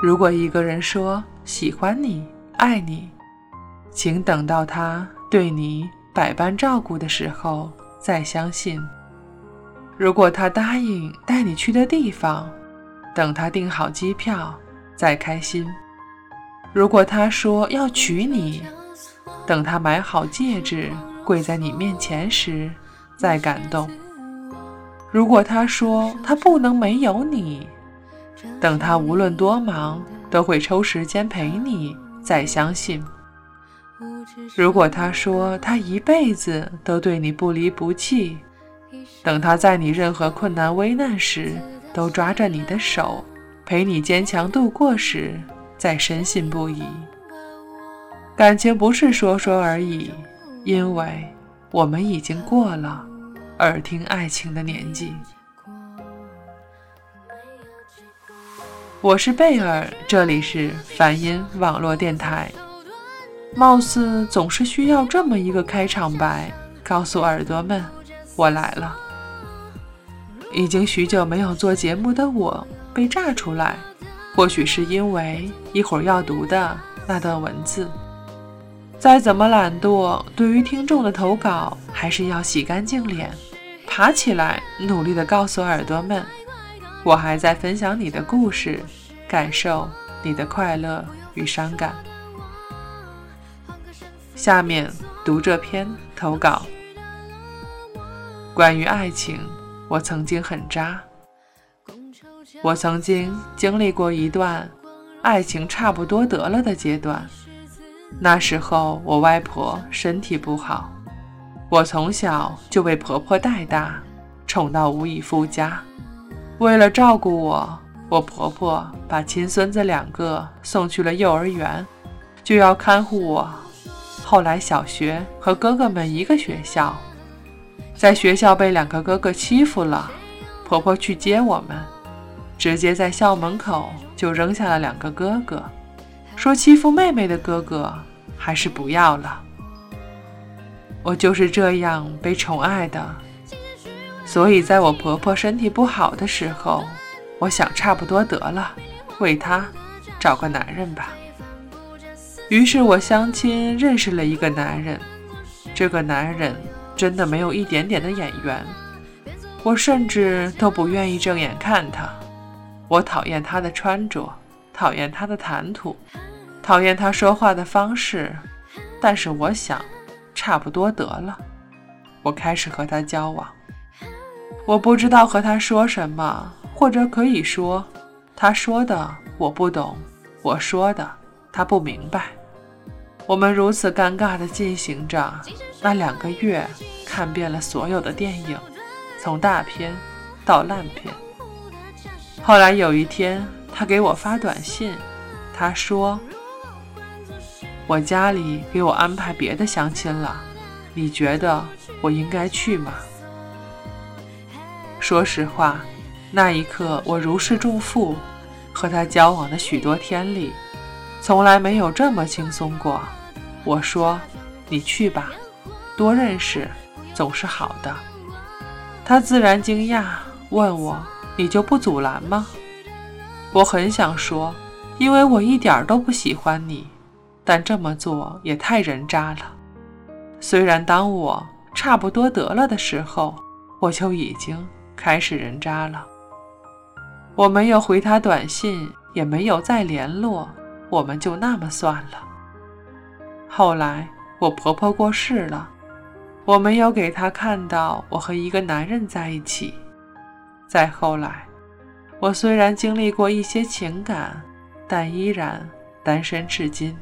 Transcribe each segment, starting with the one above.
如果一个人说喜欢你、爱你，请等到他对你百般照顾的时候再相信；如果他答应带你去的地方，等他订好机票再开心；如果他说要娶你，等他买好戒指跪在你面前时再感动；如果他说他不能没有你，等他无论多忙都会抽时间陪你，再相信。如果他说他一辈子都对你不离不弃，等他在你任何困难危难时都抓着你的手，陪你坚强度过时，再深信不疑。感情不是说说而已，因为我们已经过了耳听爱情的年纪。我是贝尔，这里是梵音网络电台。貌似总是需要这么一个开场白，告诉耳朵们我来了。已经许久没有做节目的我被炸出来，或许是因为一会儿要读的那段文字。再怎么懒惰，对于听众的投稿，还是要洗干净脸，爬起来，努力的告诉耳朵们。我还在分享你的故事，感受你的快乐与伤感。下面读这篇投稿。关于爱情，我曾经很渣。我曾经经历过一段爱情差不多得了的阶段。那时候我外婆身体不好，我从小就被婆婆带大，宠到无以复加。为了照顾我，我婆婆把亲孙子两个送去了幼儿园，就要看护我。后来小学和哥哥们一个学校，在学校被两个哥哥欺负了，婆婆去接我们，直接在校门口就扔下了两个哥哥，说欺负妹妹的哥哥还是不要了。我就是这样被宠爱的。所以，在我婆婆身体不好的时候，我想差不多得了，为她找个男人吧。于是我相亲认识了一个男人，这个男人真的没有一点点的眼缘，我甚至都不愿意正眼看他。我讨厌他的穿着，讨厌他的谈吐，讨厌他说话的方式。但是我想，差不多得了，我开始和他交往。我不知道和他说什么，或者可以说，他说的我不懂，我说的他不明白。我们如此尴尬地进行着，那两个月看遍了所有的电影，从大片到烂片。后来有一天，他给我发短信，他说：“我家里给我安排别的相亲了，你觉得我应该去吗？”说实话，那一刻我如释重负。和他交往的许多天里，从来没有这么轻松过。我说：“你去吧，多认识总是好的。”他自然惊讶，问我：“你就不阻拦吗？”我很想说：“因为我一点都不喜欢你。”但这么做也太人渣了。虽然当我差不多得了的时候，我就已经。开始人渣了，我没有回他短信，也没有再联络，我们就那么算了。后来我婆婆过世了，我没有给她看到我和一个男人在一起。再后来，我虽然经历过一些情感，但依然单身至今。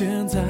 现在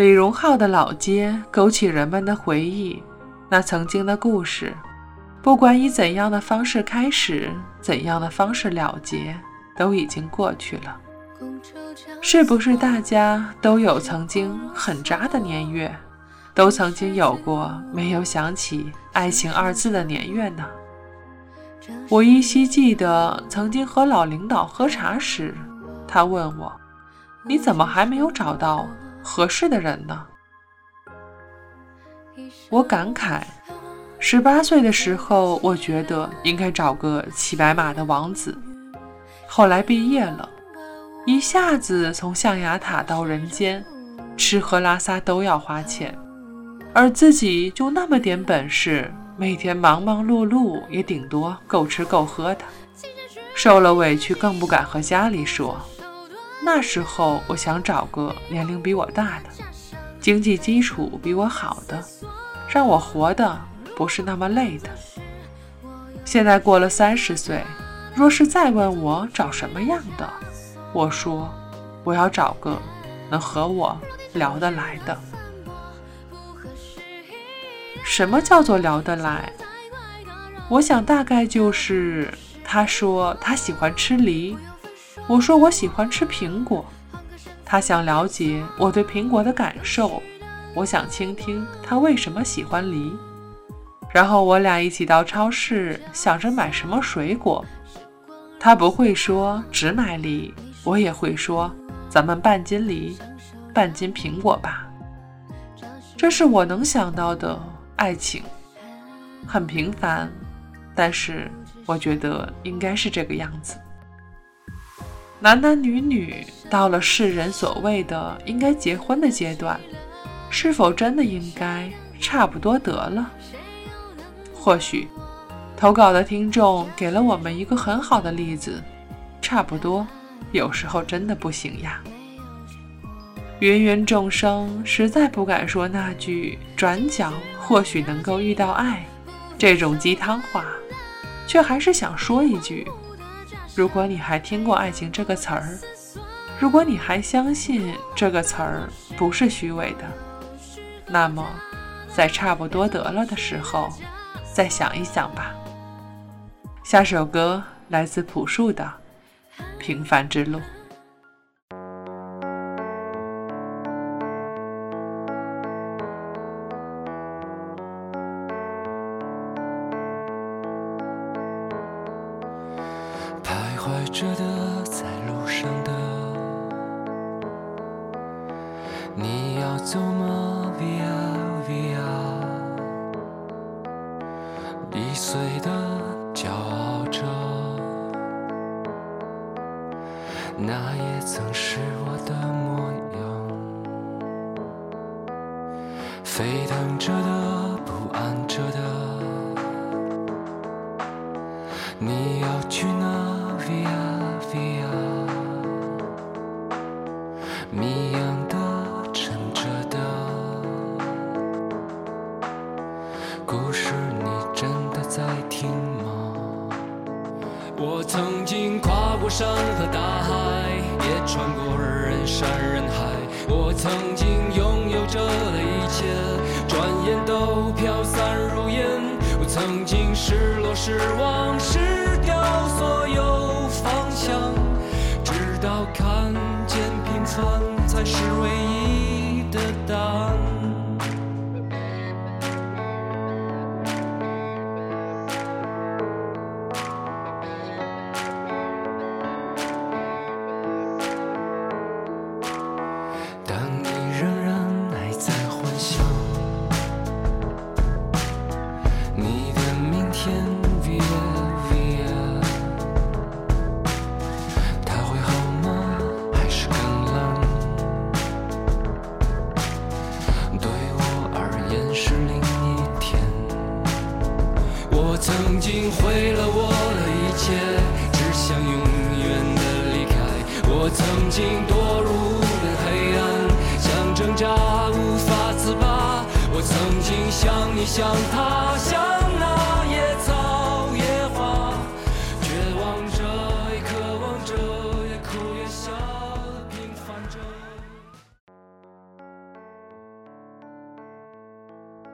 李荣浩的老街勾起人们的回忆，那曾经的故事，不管以怎样的方式开始，怎样的方式了结，都已经过去了。是不是大家都有曾经很渣的年月，都曾经有过没有想起爱情二字的年月呢？我依稀记得曾经和老领导喝茶时，他问我：“你怎么还没有找到合适的人呢？”我感慨：十八岁的时候，我觉得应该找个骑白马的王子。后来毕业了。一下子从象牙塔到人间，吃喝拉撒都要花钱，而自己就那么点本事，每天忙忙碌碌也顶多够吃够喝的，受了委屈更不敢和家里说。那时候我想找个年龄比我大的，经济基础比我好的，让我活的不是那么累的。现在过了三十岁，若是再问我找什么样的？我说：“我要找个能和我聊得来的。什么叫做聊得来？我想大概就是他说他喜欢吃梨，我说我喜欢吃苹果。他想了解我对苹果的感受，我想倾听他为什么喜欢梨。然后我俩一起到超市，想着买什么水果。他不会说只买梨。”我也会说，咱们半斤梨，半斤苹果吧。这是我能想到的爱情，很平凡，但是我觉得应该是这个样子。男男女女到了世人所谓的应该结婚的阶段，是否真的应该差不多得了？或许，投稿的听众给了我们一个很好的例子，差不多。有时候真的不行呀！芸芸众生实在不敢说那句“转角或许能够遇到爱”这种鸡汤话，却还是想说一句：如果你还听过“爱情”这个词儿，如果你还相信这个词儿不是虚伪的，那么在差不多得了的时候，再想一想吧。下首歌来自朴树的。平凡之路。你要走吗？Via Via，易碎的，骄傲着。那也曾是我的模样，沸腾着的，不安着的，才是唯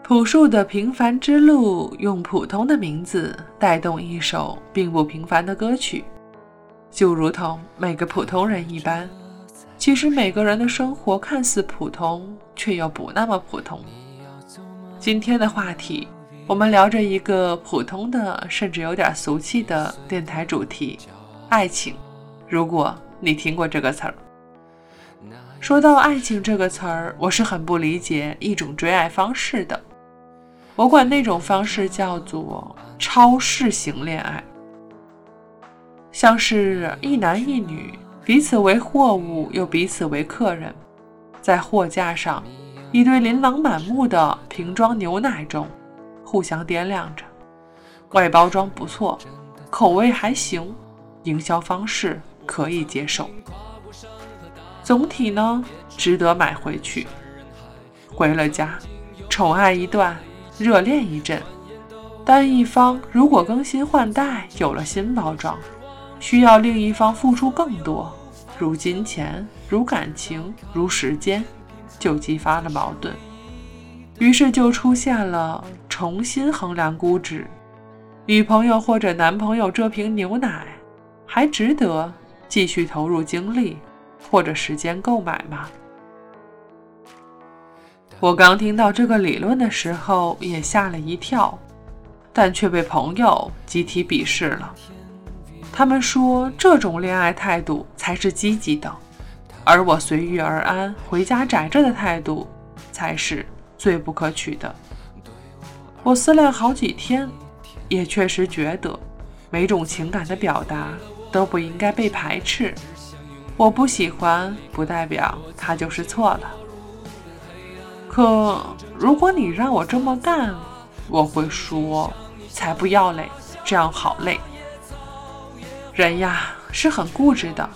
朴树的平凡之路，用普通的名字带动一首并不平凡的歌曲，就如同每个普通人一般。其实每个人的生活看似普通，却又不那么普通。今天的话题，我们聊着一个普通的，甚至有点俗气的电台主题——爱情。如果你听过这个词儿，说到爱情这个词儿，我是很不理解一种追爱方式的。我管那种方式叫做超市型恋爱，像是一男一女。彼此为货物，又彼此为客人，在货架上，一堆琳琅满目的瓶装牛奶中，互相掂量着，外包装不错，口味还行，营销方式可以接受，总体呢，值得买回去。回了家，宠爱一段，热恋一阵，但一方如果更新换代，有了新包装。需要另一方付出更多，如金钱、如感情、如时间，就激发了矛盾。于是就出现了重新衡量估值：女朋友或者男朋友这瓶牛奶还值得继续投入精力或者时间购买吗？我刚听到这个理论的时候也吓了一跳，但却被朋友集体鄙视了。他们说这种恋爱态度才是积极的，而我随遇而安、回家宅着的态度才是最不可取的。我思量好几天，也确实觉得每种情感的表达都不应该被排斥。我不喜欢，不代表他就是错了。可如果你让我这么干，我会说才不要嘞，这样好累。人呀是很固执的，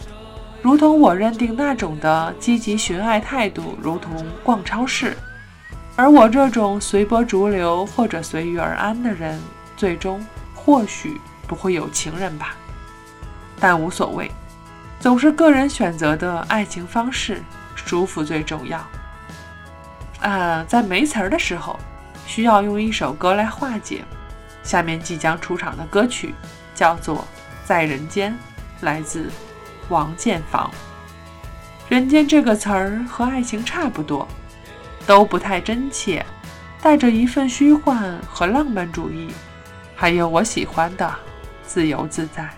如同我认定那种的积极寻爱态度，如同逛超市；而我这种随波逐流或者随遇而安的人，最终或许不会有情人吧。但无所谓，总是个人选择的爱情方式，舒服最重要。啊，在没词儿的时候，需要用一首歌来化解。下面即将出场的歌曲叫做。在人间，来自王建房。人间这个词儿和爱情差不多，都不太真切，带着一份虚幻和浪漫主义，还有我喜欢的自由自在。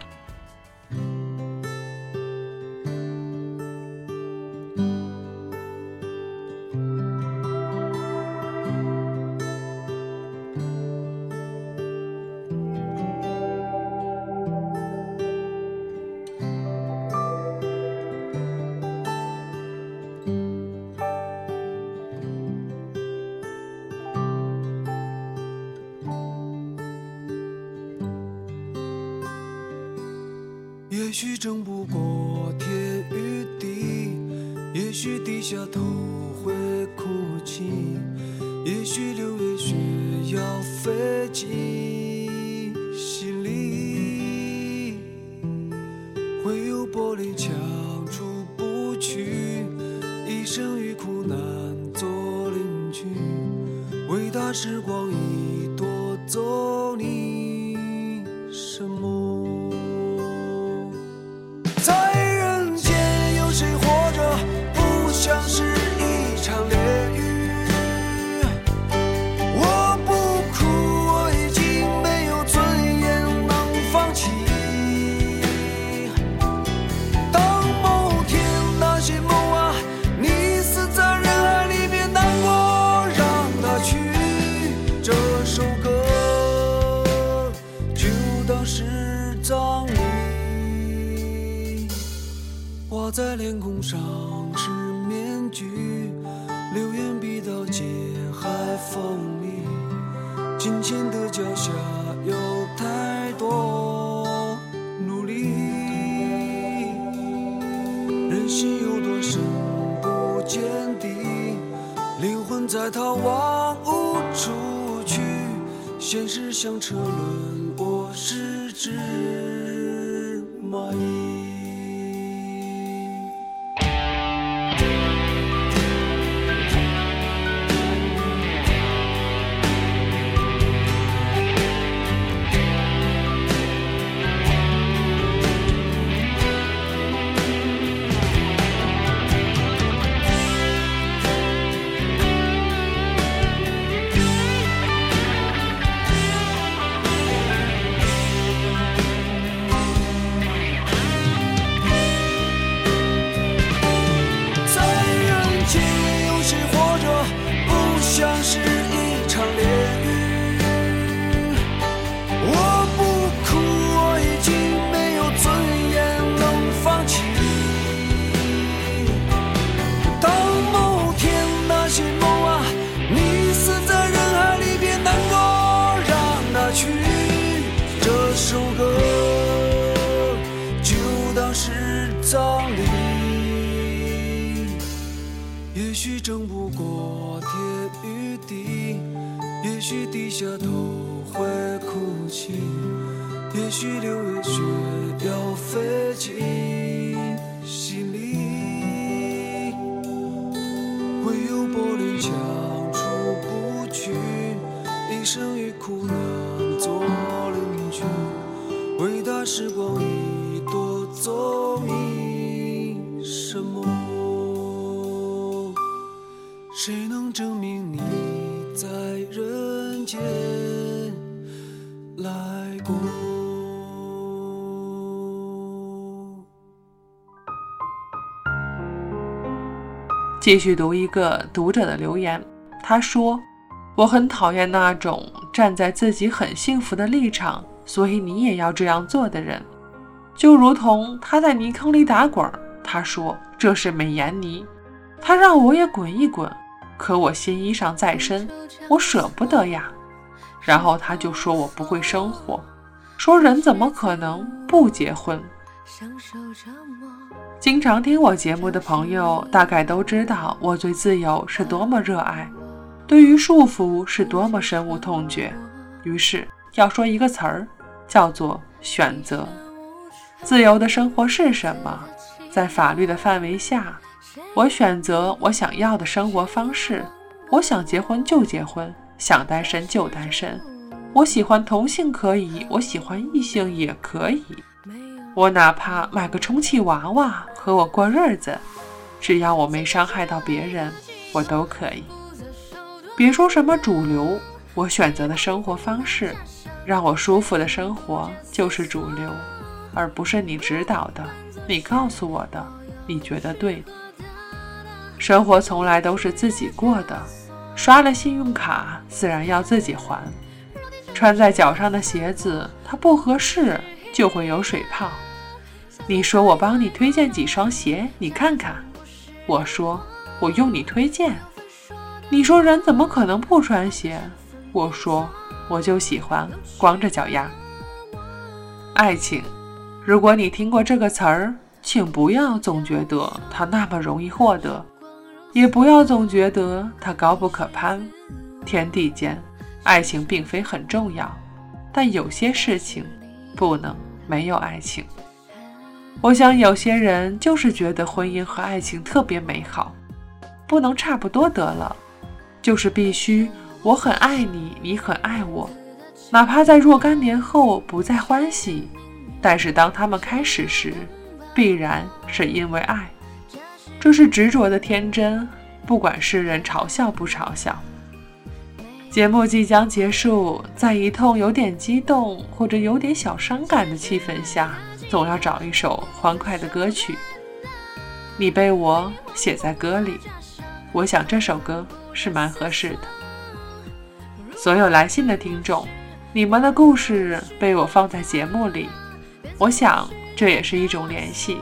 有玻璃墙出不去，一生与苦难做邻居，伟大时光已夺走脸孔上是面具，流言比刀尖还锋利，金钱的脚下有太多努力，人心有多深不见底，灵魂在逃亡无处去。现实像车轮，我是只蚂蚁。下头会哭泣，也许六月雪要飞进心里，唯有柏林墙出不去，一生与苦难做邻居，伟大时光已夺走你什么？谁能证明你在人间来过？继续读一个读者的留言，他说：“我很讨厌那种站在自己很幸福的立场，所以你也要这样做的人。就如同他在泥坑里打滚，他说这是美颜泥，他让我也滚一滚。”可我新衣裳在身，我舍不得呀。然后他就说我不会生活，说人怎么可能不结婚？经常听我节目的朋友大概都知道，我对自由是多么热爱，对于束缚是多么深恶痛绝。于是要说一个词儿，叫做选择。自由的生活是什么？在法律的范围下。我选择我想要的生活方式，我想结婚就结婚，想单身就单身。我喜欢同性可以，我喜欢异性也可以。我哪怕买个充气娃娃和我过日子，只要我没伤害到别人，我都可以。别说什么主流，我选择的生活方式，让我舒服的生活就是主流，而不是你指导的，你告诉我的，你觉得对的。生活从来都是自己过的，刷了信用卡自然要自己还。穿在脚上的鞋子它不合适就会有水泡。你说我帮你推荐几双鞋，你看看。我说我用你推荐。你说人怎么可能不穿鞋？我说我就喜欢光着脚丫。爱情，如果你听过这个词儿，请不要总觉得它那么容易获得。也不要总觉得它高不可攀。天地间，爱情并非很重要，但有些事情不能没有爱情。我想有些人就是觉得婚姻和爱情特别美好，不能差不多得了，就是必须我很爱你，你很爱我，哪怕在若干年后不再欢喜，但是当他们开始时，必然是因为爱。这是执着的天真，不管世人嘲笑不嘲笑。节目即将结束，在一通有点激动或者有点小伤感的气氛下，总要找一首欢快的歌曲。你被我写在歌里，我想这首歌是蛮合适的。所有来信的听众，你们的故事被我放在节目里，我想这也是一种联系。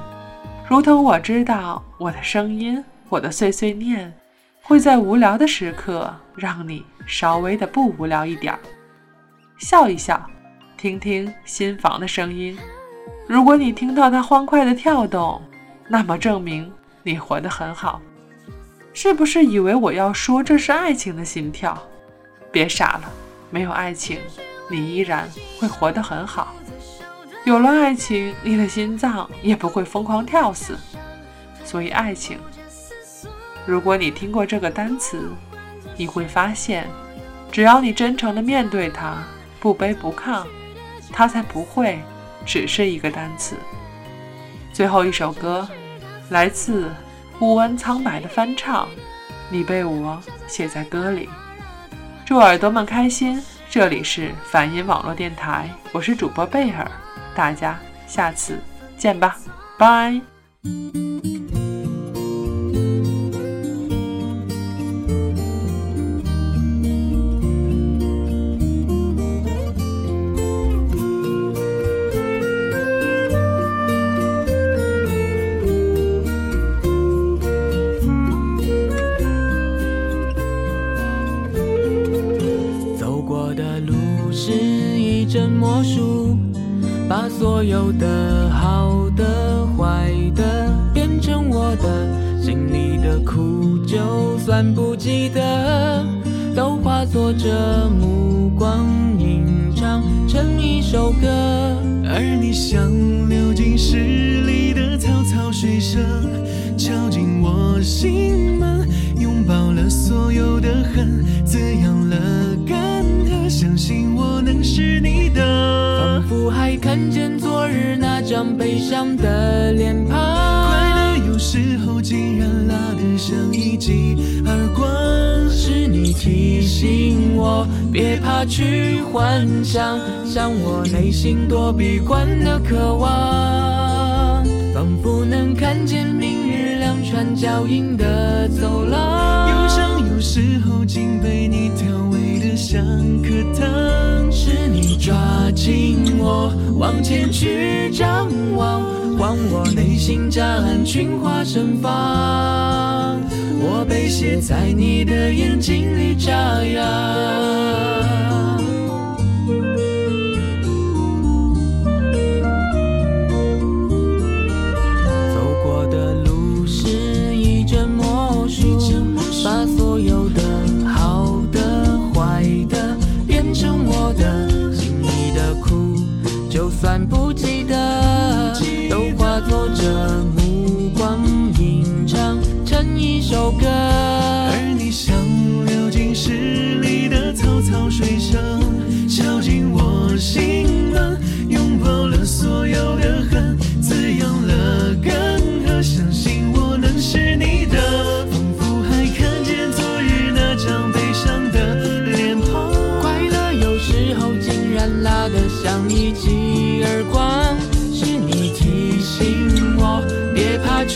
如同我知道我的声音，我的碎碎念，会在无聊的时刻让你稍微的不无聊一点儿，笑一笑，听听心房的声音。如果你听到它欢快的跳动，那么证明你活得很好。是不是以为我要说这是爱情的心跳？别傻了，没有爱情，你依然会活得很好；有了爱情，你的心脏也不会疯狂跳死。所以，爱情，如果你听过这个单词，你会发现，只要你真诚地面对它，不卑不亢，它才不会只是一个单词。最后一首歌，来自乌恩苍白的翻唱，你被我写在歌里。祝耳朵们开心！这里是梵音网络电台，我是主播贝尔，大家下次见吧，拜。所有的好的、坏的变成我的，心里的苦就算不记得，都化作这目光吟唱成一首歌。而你像流进诗里的草草水声，敲进我心门，拥抱了所有的恨，滋张悲伤的脸庞，快乐有时候竟然拉得像一记耳光。是你提醒我别怕去幻想，像我内心躲闭关的渴望，仿佛能看见明日两串脚印的走廊。忧伤有时候竟被你调味的像颗糖，是你抓紧。我往前去张望，还我内心夹岸群花盛放。我被写在你的眼睛里眨呀。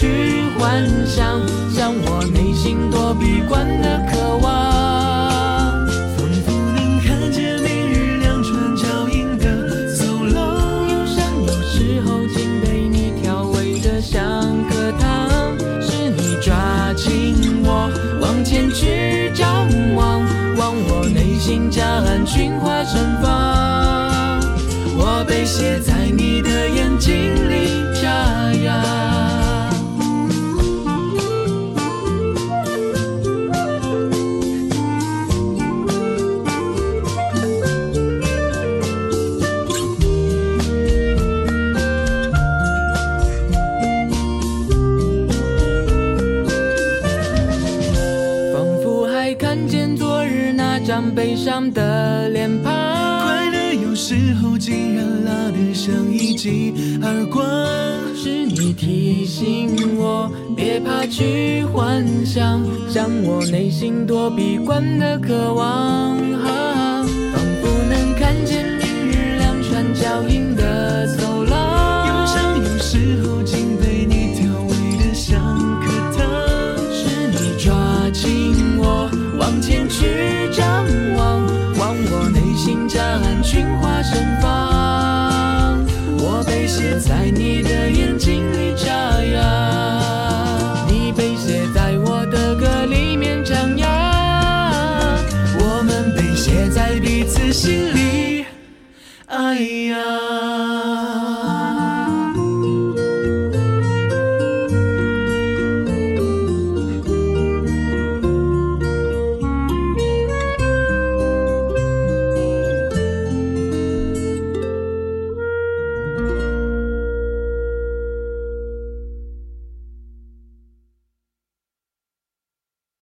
去幻想像我内心躲避惯的耳光，是你提醒我别怕去幻想，向我内心躲避惯的渴望，